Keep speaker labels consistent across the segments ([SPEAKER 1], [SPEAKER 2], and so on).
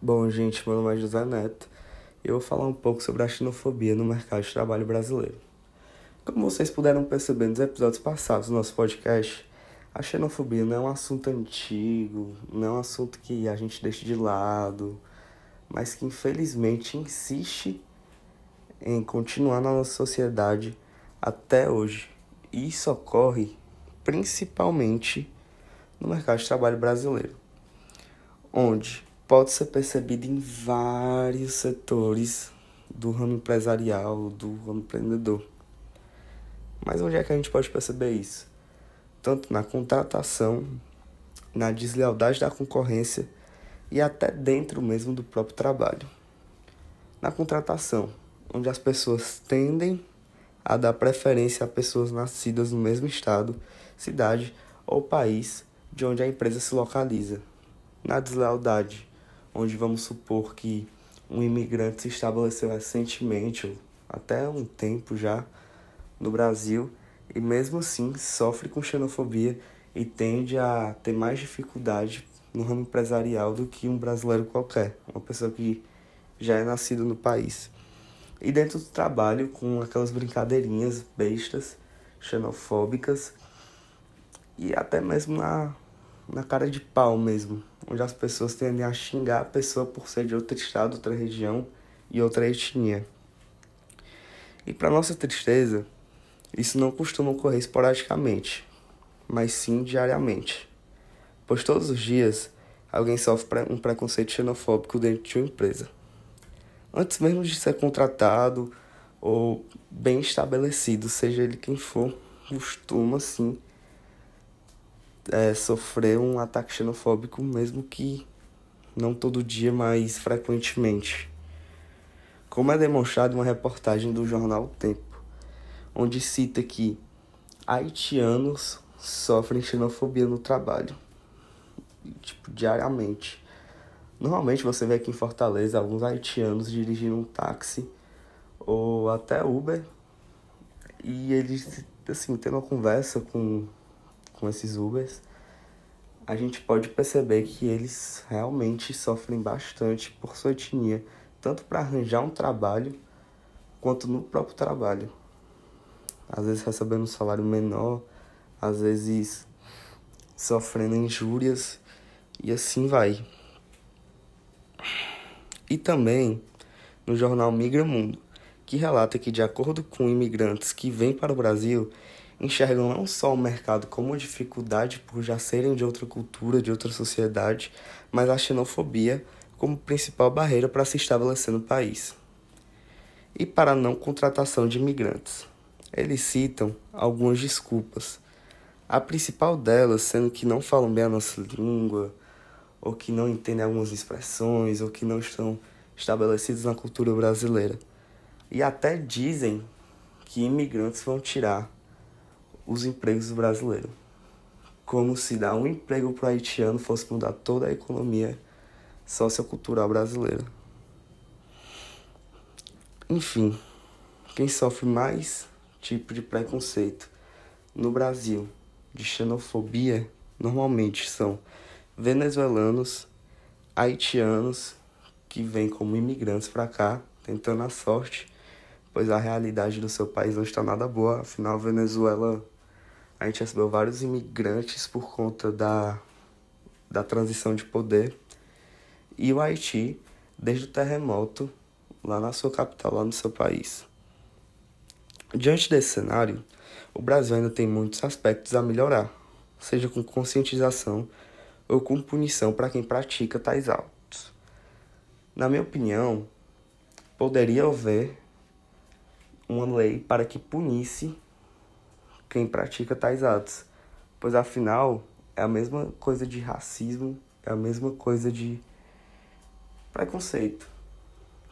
[SPEAKER 1] Bom, gente, meu nome é José Neto e eu vou falar um pouco sobre a xenofobia no mercado de trabalho brasileiro. Como vocês puderam perceber nos episódios passados do nosso podcast, a xenofobia não é um assunto antigo, não é um assunto que a gente deixa de lado, mas que infelizmente insiste em continuar na nossa sociedade até hoje. E isso ocorre principalmente no mercado de trabalho brasileiro, onde pode ser percebido em vários setores do ramo empresarial, do ramo empreendedor. Mas onde é que a gente pode perceber isso? Tanto na contratação, na deslealdade da concorrência e até dentro mesmo do próprio trabalho. Na contratação, onde as pessoas tendem a dar preferência a pessoas nascidas no mesmo estado, cidade ou país de onde a empresa se localiza. Na deslealdade, onde vamos supor que um imigrante se estabeleceu recentemente, ou até um tempo já, no Brasil, e mesmo assim sofre com xenofobia e tende a ter mais dificuldade no ramo empresarial do que um brasileiro qualquer, uma pessoa que já é nascido no país. E dentro do trabalho, com aquelas brincadeirinhas bestas, xenofóbicas, e até mesmo na na cara de pau mesmo, onde as pessoas tendem a xingar a pessoa por ser de outro estado, outra região e outra etnia. E para nossa tristeza, isso não costuma ocorrer esporadicamente, mas sim diariamente, pois todos os dias alguém sofre um preconceito xenofóbico dentro de uma empresa. Antes mesmo de ser contratado ou bem estabelecido, seja ele quem for, costuma sim é, sofrer um ataque xenofóbico, mesmo que não todo dia, mas frequentemente. Como é demonstrado em uma reportagem do jornal Tempo, onde cita que haitianos sofrem xenofobia no trabalho, tipo, diariamente. Normalmente você vê aqui em Fortaleza alguns haitianos dirigindo um táxi ou até Uber e eles, assim, tendo uma conversa com com esses Ubers, a gente pode perceber que eles realmente sofrem bastante por sua etnia, tanto para arranjar um trabalho quanto no próprio trabalho. Às vezes recebendo um salário menor, às vezes sofrendo injúrias e assim vai. E também no jornal Migra Mundo, que relata que, de acordo com imigrantes que vêm para o Brasil, enxergam não só o mercado como dificuldade por já serem de outra cultura, de outra sociedade, mas a xenofobia como principal barreira para se estabelecer no país. E para a não contratação de imigrantes. Eles citam algumas desculpas. A principal delas sendo que não falam bem a nossa língua, ou que não entendem algumas expressões, ou que não estão estabelecidos na cultura brasileira. E até dizem que imigrantes vão tirar os empregos brasileiros. Como se dar um emprego para o haitiano fosse mudar toda a economia sociocultural brasileira. Enfim, quem sofre mais tipo de preconceito no Brasil de xenofobia normalmente são venezuelanos, haitianos que vêm como imigrantes para cá tentando a sorte, pois a realidade do seu país não está nada boa, afinal Venezuela a gente recebeu vários imigrantes por conta da, da transição de poder. E o Haiti, desde o terremoto, lá na sua capital, lá no seu país. Diante desse cenário, o Brasil ainda tem muitos aspectos a melhorar, seja com conscientização ou com punição para quem pratica tais autos. Na minha opinião, poderia haver uma lei para que punisse quem pratica tais atos, pois afinal é a mesma coisa de racismo, é a mesma coisa de preconceito.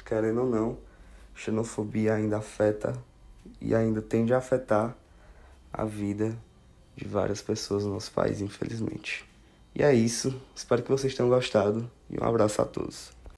[SPEAKER 1] Querendo ou não, xenofobia ainda afeta e ainda tende a afetar a vida de várias pessoas no nosso país, infelizmente. E é isso, espero que vocês tenham gostado e um abraço a todos.